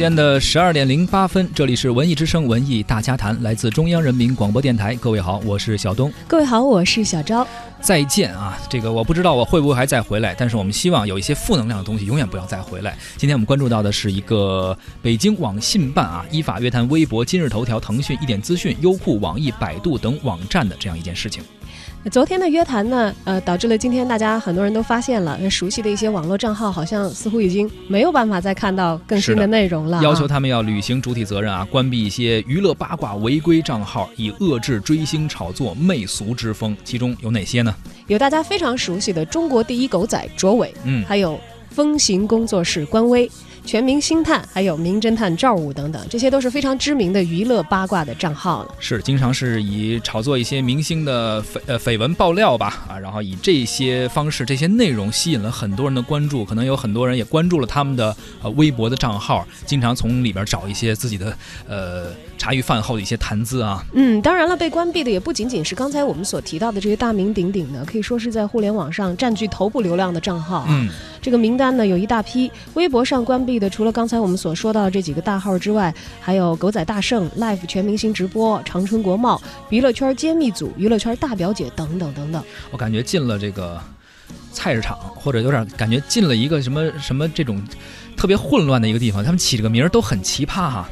间的十二点零八分，这里是文艺之声文艺大家谈，来自中央人民广播电台。各位好，我是小东。各位好，我是小昭。再见啊！这个我不知道我会不会还再回来，但是我们希望有一些负能量的东西永远不要再回来。今天我们关注到的是一个北京网信办啊，依法约谈微博、今日头条、腾讯、一点资讯、优酷、网易、百度等网站的这样一件事情。昨天的约谈呢，呃，导致了今天大家很多人都发现了，熟悉的一些网络账号好像似乎已经没有办法再看到更新的内容了。要求他们要履行主体责任啊，关闭一些娱乐八卦违规账号，以遏制追星炒作媚俗之风。其中有哪些呢？有大家非常熟悉的中国第一狗仔卓伟，嗯，还有风行工作室官微。全民星探，还有名侦探赵武等等，这些都是非常知名的娱乐八卦的账号了。是，经常是以炒作一些明星的绯呃绯闻爆料吧，啊，然后以这些方式、这些内容吸引了很多人的关注，可能有很多人也关注了他们的呃微博的账号，经常从里边找一些自己的呃茶余饭后的一些谈资啊。嗯，当然了，被关闭的也不仅仅是刚才我们所提到的这些大名鼎鼎的，可以说是在互联网上占据头部流量的账号。嗯，这个名单呢有一大批，微博上关闭。的除了刚才我们所说到的这几个大号之外，还有狗仔大圣、Live 全明星直播、长春国贸、娱乐圈揭秘组、娱乐圈大表姐等等等等。我感觉进了这个菜市场，或者有点感觉进了一个什么什么这种特别混乱的一个地方。他们起这个名儿都很奇葩哈。啊！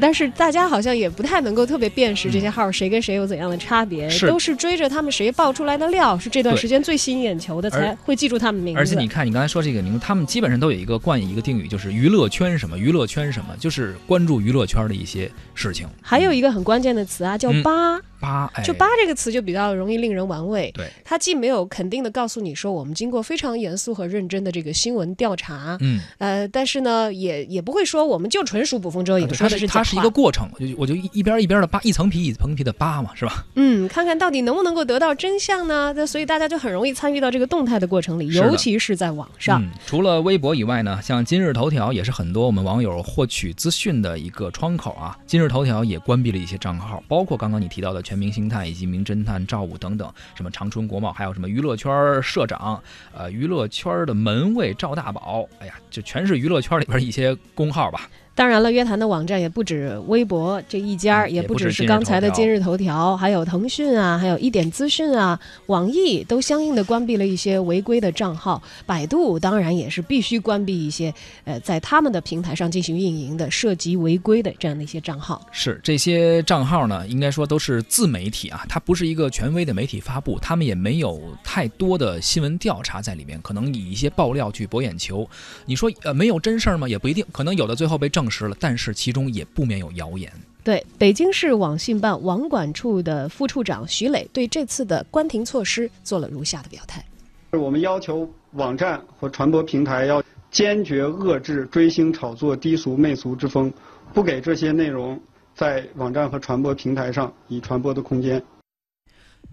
但是大家好像也不太能够特别辨识这些号谁跟谁有怎样的差别，都是追着他们谁爆出来的料，是这段时间最吸引眼球的才会记住他们名字。而且你看，你刚才说这个名字，他们基本上都有一个冠以一个定语，就是娱乐圈什么，娱乐圈什么，就是关注娱乐圈的一些事情。还有一个很关键的词啊，叫八。八就八这个词就比较容易令人玩味。对，它既没有肯定的告诉你说我们经过非常严肃和认真的这个新闻调查，嗯，呃，但是呢，也也不会说我们就纯属捕风捉影，说的是它是一个过程，我就我就一边一边的扒一层皮一层皮的扒嘛，是吧？嗯，看看到底能不能够得到真相呢？那所以大家就很容易参与到这个动态的过程里，尤其是在网上。除了微博以外呢，像今日头条也是很多我们网友获取资讯的一个窗口啊。今日头条也关闭了一些账号，包括刚刚你提到的全明星探以及。名侦探赵武等等，什么长春国贸，还有什么娱乐圈社长，呃，娱乐圈的门卫赵大宝，哎呀，就全是娱乐圈里边一些工号吧。当然了，约谈的网站也不止微博这一家，也不只是刚才的今日头条，还有腾讯啊，还有一点资讯啊，网易都相应的关闭了一些违规的账号。百度当然也是必须关闭一些，呃，在他们的平台上进行运营的涉及违规的这样的一些账号。是这些账号呢，应该说都是自媒体啊，它不是一个权威的媒体发布，他们也没有太多的新闻调查在里面，可能以一些爆料去博眼球。你说呃没有真事儿吗？也不一定，可能有的最后被证。证实了，但是其中也不免有谣言。对，北京市网信办网管处的副处长徐磊对这次的关停措施做了如下的表态：我们要求网站和传播平台要坚决遏制追星炒作低俗媚俗之风，不给这些内容在网站和传播平台上以传播的空间。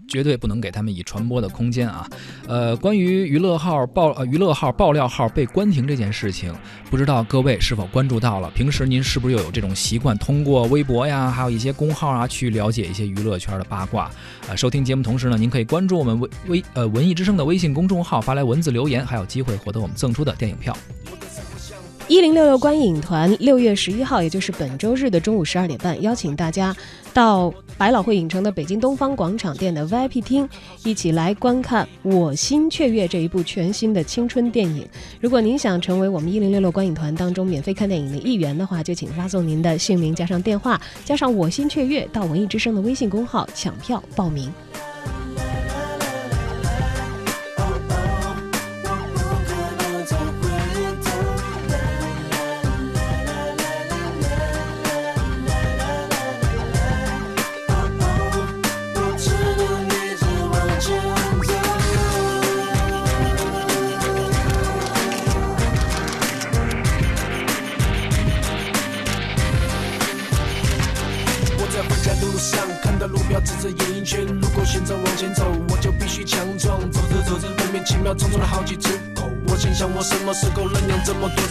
绝对不能给他们以传播的空间啊！呃，关于娱乐号爆呃娱乐号爆料号被关停这件事情，不知道各位是否关注到了？平时您是不是又有这种习惯，通过微博呀，还有一些公号啊，去了解一些娱乐圈的八卦？呃，收听节目同时呢，您可以关注我们微微呃文艺之声的微信公众号，发来文字留言，还有机会获得我们赠出的电影票。一零六六观影团六月十一号，也就是本周日的中午十二点半，邀请大家到百老汇影城的北京东方广场店的 VIP 厅，一起来观看《我心雀跃》这一部全新的青春电影。如果您想成为我们一零六六观影团当中免费看电影的一员的话，就请发送您的姓名加上电话加上“我心雀跃”到文艺之声的微信公号抢票报名。想，我什么时候能养这么多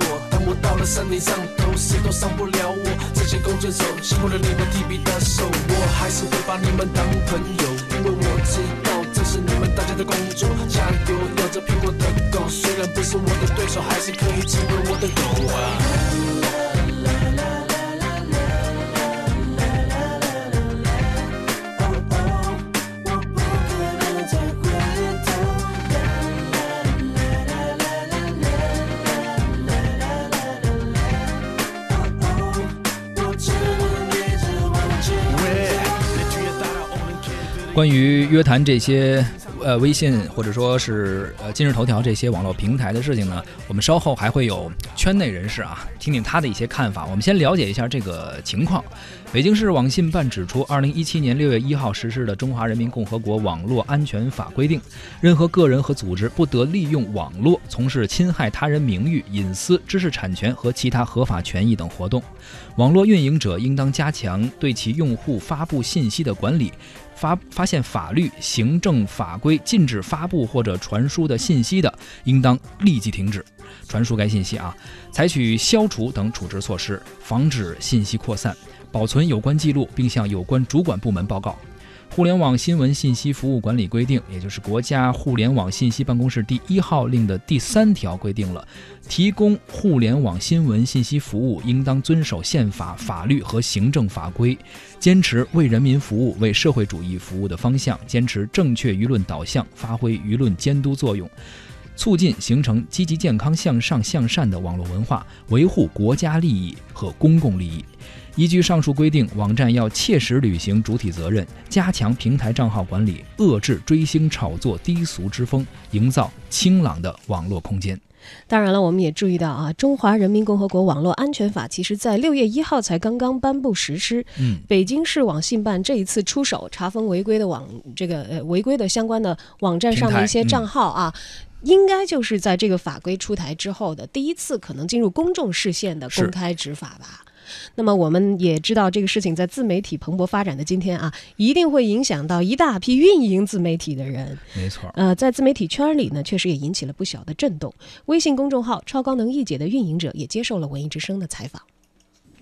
我，但我到了山顶上头，谁都伤不了我。这些弓箭手辛苦了你们提笔的手，我还是会把你们当朋友，因为我知道这是你们大家的工作。加油，咬着苹果的狗，虽然不是我的对手，还是可以成为我的狗啊。关于约谈这些呃微信或者说是呃今日头条这些网络平台的事情呢，我们稍后还会有圈内人士啊听听他的一些看法。我们先了解一下这个情况。北京市网信办指出，二零一七年六月一号实施的《中华人民共和国网络安全法》规定，任何个人和组织不得利用网络从事侵害他人名誉、隐私、知识产权和其他合法权益等活动。网络运营者应当加强对其用户发布信息的管理。发发现法律、行政法规禁止发布或者传输的信息的，应当立即停止传输该信息啊，采取消除等处置措施，防止信息扩散，保存有关记录，并向有关主管部门报告。互联网新闻信息服务管理规定，也就是国家互联网信息办公室第一号令的第三条规定了，提供互联网新闻信息服务应当遵守宪法、法律和行政法规，坚持为人民服务、为社会主义服务的方向，坚持正确舆论导向，发挥舆论监督作用，促进形成积极健康向上向善的网络文化，维护国家利益和公共利益。依据上述规定，网站要切实履行主体责任，加强平台账号管理，遏制追星炒作低俗之风，营造清朗的网络空间。当然了，我们也注意到啊，《中华人民共和国网络安全法》其实在六月一号才刚刚颁布实施。嗯，北京市网信办这一次出手查封违规的网这个呃违规的相关的网站上的一些账号啊。应该就是在这个法规出台之后的第一次可能进入公众视线的公开执法吧。那么我们也知道，这个事情在自媒体蓬勃发展的今天啊，一定会影响到一大批运营自媒体的人。没错，呃，在自媒体圈里呢，确实也引起了不小的震动。微信公众号“超高能一姐”的运营者也接受了文艺之声的采访。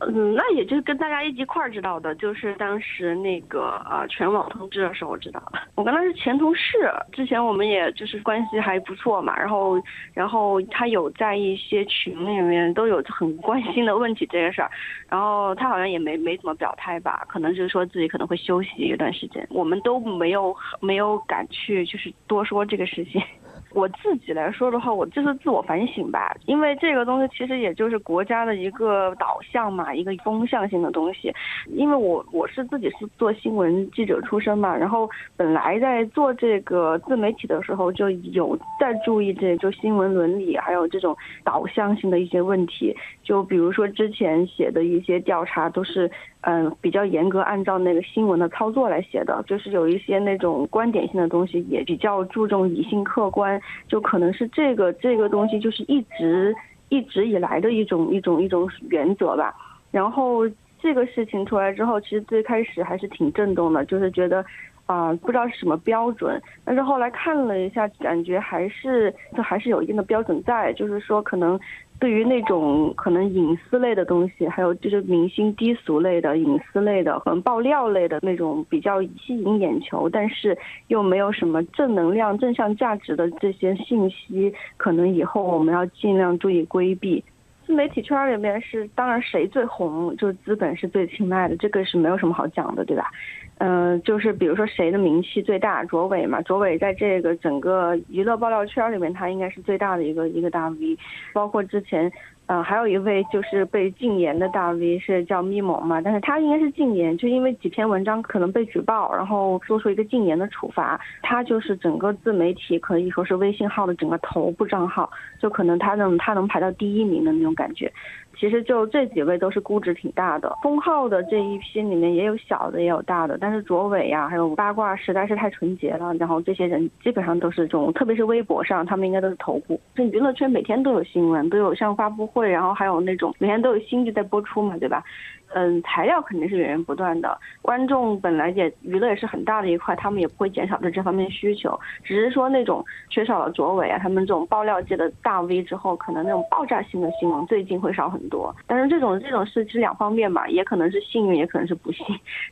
嗯，那也就是跟大家一一块儿知道的，就是当时那个呃全网通知的时候知道。我跟他是前同事，之前我们也就是关系还不错嘛。然后，然后他有在一些群里面都有很关心的问起这个事儿，然后他好像也没没怎么表态吧，可能就是说自己可能会休息一段时间。我们都没有没有敢去就是多说这个事情。我自己来说的话，我就是自我反省吧，因为这个东西其实也就是国家的一个导向嘛，一个风向性的东西。因为我我是自己是做新闻记者出身嘛，然后本来在做这个自媒体的时候就有在注意这就新闻伦理，还有这种导向性的一些问题。就比如说之前写的一些调查都是。嗯，比较严格按照那个新闻的操作来写的，就是有一些那种观点性的东西，也比较注重理性客观，就可能是这个这个东西就是一直一直以来的一种一种一种原则吧。然后这个事情出来之后，其实最开始还是挺震动的，就是觉得啊不知道是什么标准，但是后来看了一下，感觉还是这还是有一定的标准在，就是说可能。对于那种可能隐私类的东西，还有就是明星低俗类的、隐私类的和爆料类的那种比较吸引眼球，但是又没有什么正能量、正向价值的这些信息，可能以后我们要尽量注意规避。自媒体圈里面是，当然谁最红，就是资本是最青睐的，这个是没有什么好讲的，对吧？嗯，就是比如说谁的名气最大，卓伟嘛，卓伟在这个整个娱乐爆料圈里面，他应该是最大的一个一个大 V，包括之前，嗯，还有一位就是被禁言的大 V 是叫咪蒙嘛，但是他应该是禁言，就因为几篇文章可能被举报，然后做出一个禁言的处罚，他就是整个自媒体可以说是微信号的整个头部账号，就可能他能他能排到第一名的那种感觉。其实就这几位都是估值挺大的。封号的这一批里面也有小的，也有大的，但是卓伟呀，还有八卦实在是太纯洁了。然后这些人基本上都是这种，特别是微博上，他们应该都是头部。这娱乐圈每天都有新闻，都有像发布会，然后还有那种每天都有新剧在播出嘛，对吧？嗯，材料肯定是源源不断的。观众本来也娱乐也是很大的一块，他们也不会减少对这方面需求，只是说那种缺少了卓伟啊，他们这种爆料界的大 V 之后，可能那种爆炸性的新闻最近会少很多多。但是这种这种事其实两方面吧，也可能是幸运，也可能是不幸。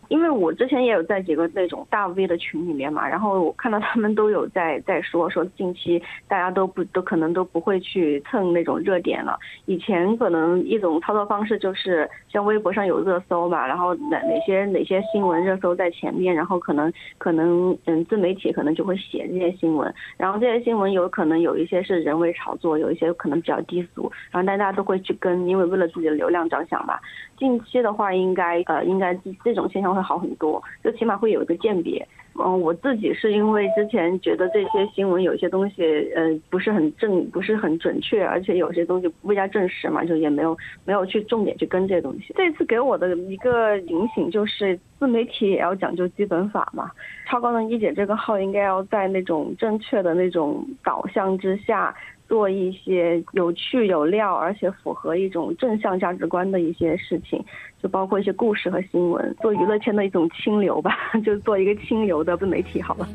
因为我之前也有在几个那种大 V 的群里面嘛，然后我看到他们都有在在说说近期大家都不都可能都不会去蹭那种热点了。以前可能一种操作方式就是像微博上。有热搜嘛，然后哪哪些哪些新闻热搜在前面，然后可能可能嗯自媒体可能就会写这些新闻，然后这些新闻有可能有一些是人为炒作，有一些可能比较低俗，然后大家都会去跟，因为为了自己的流量着想吧。近期的话，应该呃应该这种现象会好很多，就起码会有一个鉴别。嗯，我自己是因为之前觉得这些新闻有些东西，呃，不是很正，不是很准确，而且有些东西不加证实嘛，就也没有没有去重点去跟这些东西。这次给我的一个警醒就是，自媒体也要讲究基本法嘛。超高能一姐这个号应该要在那种正确的那种导向之下。做一些有趣有料，而且符合一种正向价值观的一些事情，就包括一些故事和新闻，做娱乐圈的一种清流吧，就做一个清流的自媒体好了。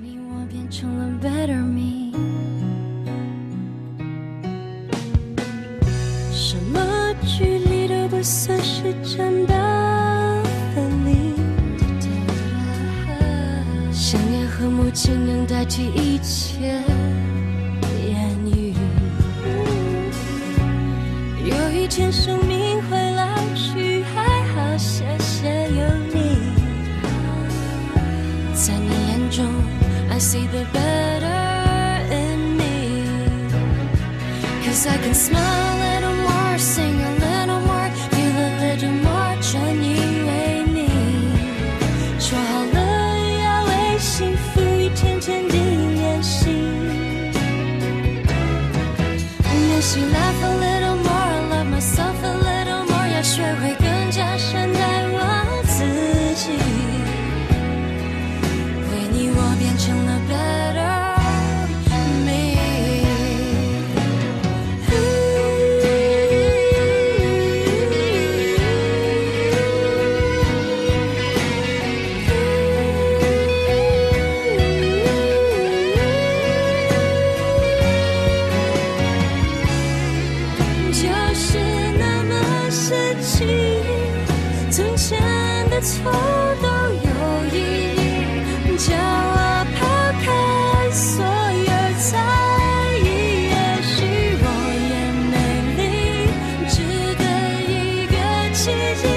什么距离都不算是真的分离，想念和默契能代替一切。见生命会老去，还好谢谢有你。在你眼中，I see the better in me. Cause I can smile 奇迹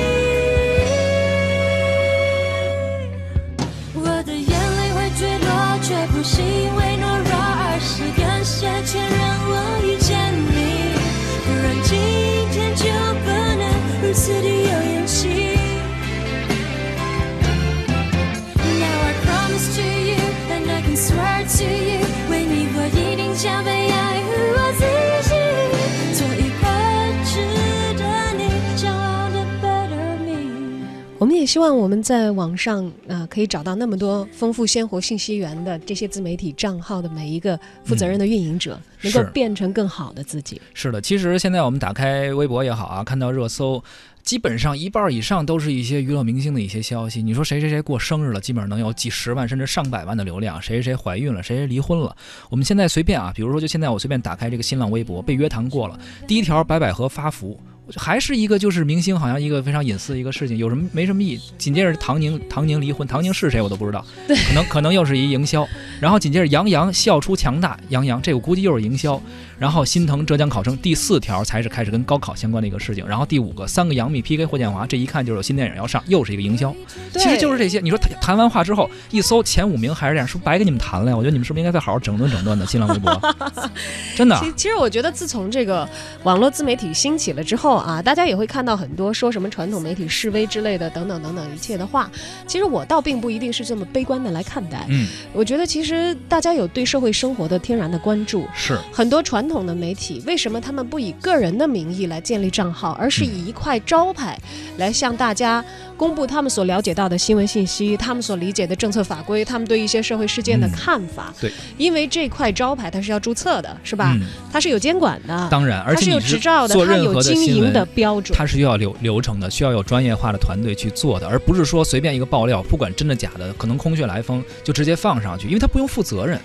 也希望我们在网上啊，可以找到那么多丰富鲜活信息源的这些自媒体账号的每一个负责任的运营者，能够变成更好的自己。是的，其实现在我们打开微博也好啊，看到热搜，基本上一半以上都是一些娱乐明星的一些消息。你说谁谁谁过生日了，基本上能有几十万甚至上百万的流量。谁谁谁怀孕了，谁谁离婚了。我们现在随便啊，比如说就现在我随便打开这个新浪微博，被约谈过了，第一条白百合发福。还是一个就是明星，好像一个非常隐私的一个事情，有什么没什么意义。紧接着唐宁，唐宁离婚，唐宁是谁我都不知道，可能可能又是一营销。然后紧接着杨洋笑出强大，杨洋这我估计又是营销。然后心疼浙江考生，第四条才是开始跟高考相关的一个事情。然后第五个，三个杨幂 PK 霍建华，这一看就是有新电影要上，又是一个营销。其实就是这些。你说谈谈完话之后，一搜前五名还是这样，是不是白给你们谈了呀？我觉得你们是不是应该再好好整顿整顿的新浪微博？真的。其实我觉得自从这个网络自媒体兴起了之后。后啊，大家也会看到很多说什么传统媒体示威之类的等等等等一切的话。其实我倒并不一定是这么悲观的来看待。嗯，我觉得其实大家有对社会生活的天然的关注。是很多传统的媒体为什么他们不以个人的名义来建立账号，而是以一块招牌来向大家公布他们所了解到的新闻信息、他们所理解的政策法规、他们对一些社会事件的嗯看法？对，因为这块招牌它是要注册的，是吧？嗯它是有监管的，当然，而它是有执照的，做它有任何的经营的标准。它是需要流流程的，需要有专业化的团队去做的，而不是说随便一个爆料，不管真的假的，可能空穴来风就直接放上去，因为它不用负责任。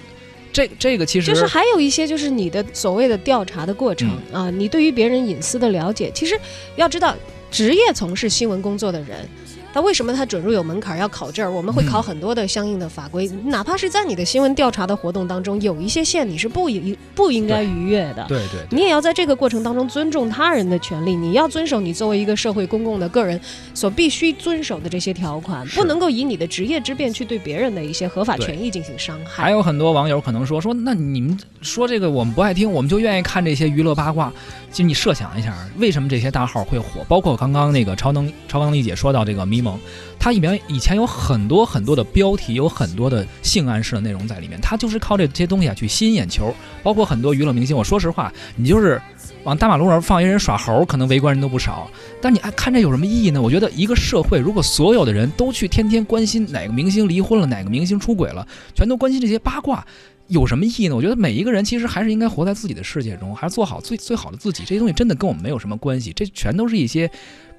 这这个其实就是还有一些就是你的所谓的调查的过程、嗯啊，你对于别人隐私的了解，其实要知道，职业从事新闻工作的人。他为什么他准入有门槛，要考证？我们会考嗯很多的相应的法规，哪怕是在你的新闻调查的活动当中，有一些线你是不应不应该逾越的。对对对你也要在这个过程当中尊重他人的权利，你要遵守你作为一个社会公共的个人所必须遵守的这些条款，不能够以你的职业之便去对别人的一些合法权益进行伤害。还有很多网友可能说说，那你们说这个我们不爱听，我们就愿意看这些娱乐八卦。其实你设想一下，为什么这些大号会火？包括刚刚那个超能超能力姐说到这个迷蒙，它里面以前有很多很多的标题，有很多的性暗示的内容在里面，它就是靠这些东西啊去吸引眼球。包括很多娱乐明星，我说实话，你就是往大马路上放一人耍猴，可能围观人都不少。但你爱看这有什么意义呢？我觉得一个社会如果所有的人都去天天关心哪个明星离婚了，哪个明星出轨了，全都关心这些八卦。有什么意义呢？我觉得每一个人其实还是应该活在自己的世界中，还是做好最最好的自己。这些东西真的跟我们没有什么关系，这全都是一些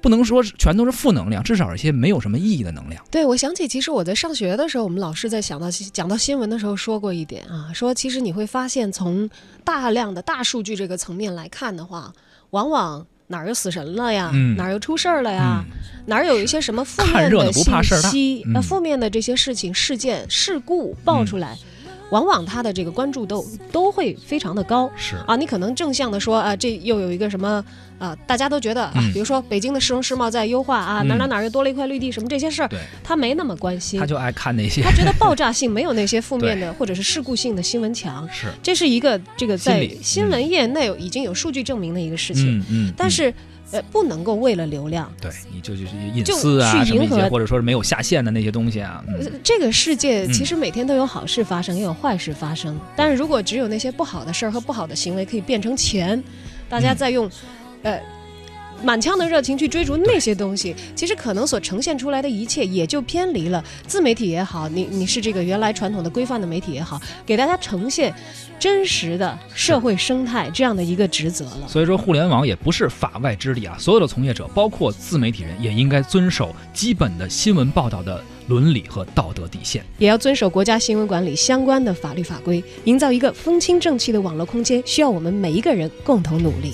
不能说全都是负能量，至少是一些没有什么意义的能量。对，我想起，其实我在上学的时候，我们老师在想到讲到新闻的时候说过一点啊，说其实你会发现，从大量的大数据这个层面来看的话，往往哪儿又死神了呀，嗯。哪儿又出事儿了呀，哪儿有一些什么负面的信息，嗯。呃，负面的这些事情、事件、事故爆出来，往往他的这个关注度都会非常的高。是。啊，你可能正向的说啊，这又有一个什么啊，大家都觉得啊，嗯。比如说北京的市容市貌在优化啊，哪嗯哪哪儿又多了一块绿地，什么这些事儿，对，他没那么关心。他，就爱看那些。他觉得爆炸性没有那些负面的或者是事故性的新闻强，是。这是一个这个在新闻业内已经有数据证明的一个事情，嗯嗯，嗯。但是呃不能够为了流量。对你就就是隐就私啊去什么一些，迎合或者说是没有下线的那些东西啊，这个世界嗯其实每天都有好事发生，也有坏事发生。但是如果只有那些不好的事儿和不好的行为可以变成钱，大家嗯在用，呃。满腔的热情去追逐那些东西，其实可能所呈现出来的一切也就偏离了自媒体也好，你你是这个原来传统的规范的媒体也好，给大家呈现真实的社会生态这样的一个职责了。所以说互联网也不是法外之地啊，所有的从业者，包括自媒体人，也应该遵守基本的新闻报道的伦理和道德底线。也要遵守国家新闻管理相关的法律法规，营造一个风清正气的网络空间，需要我们每一个人共同努力。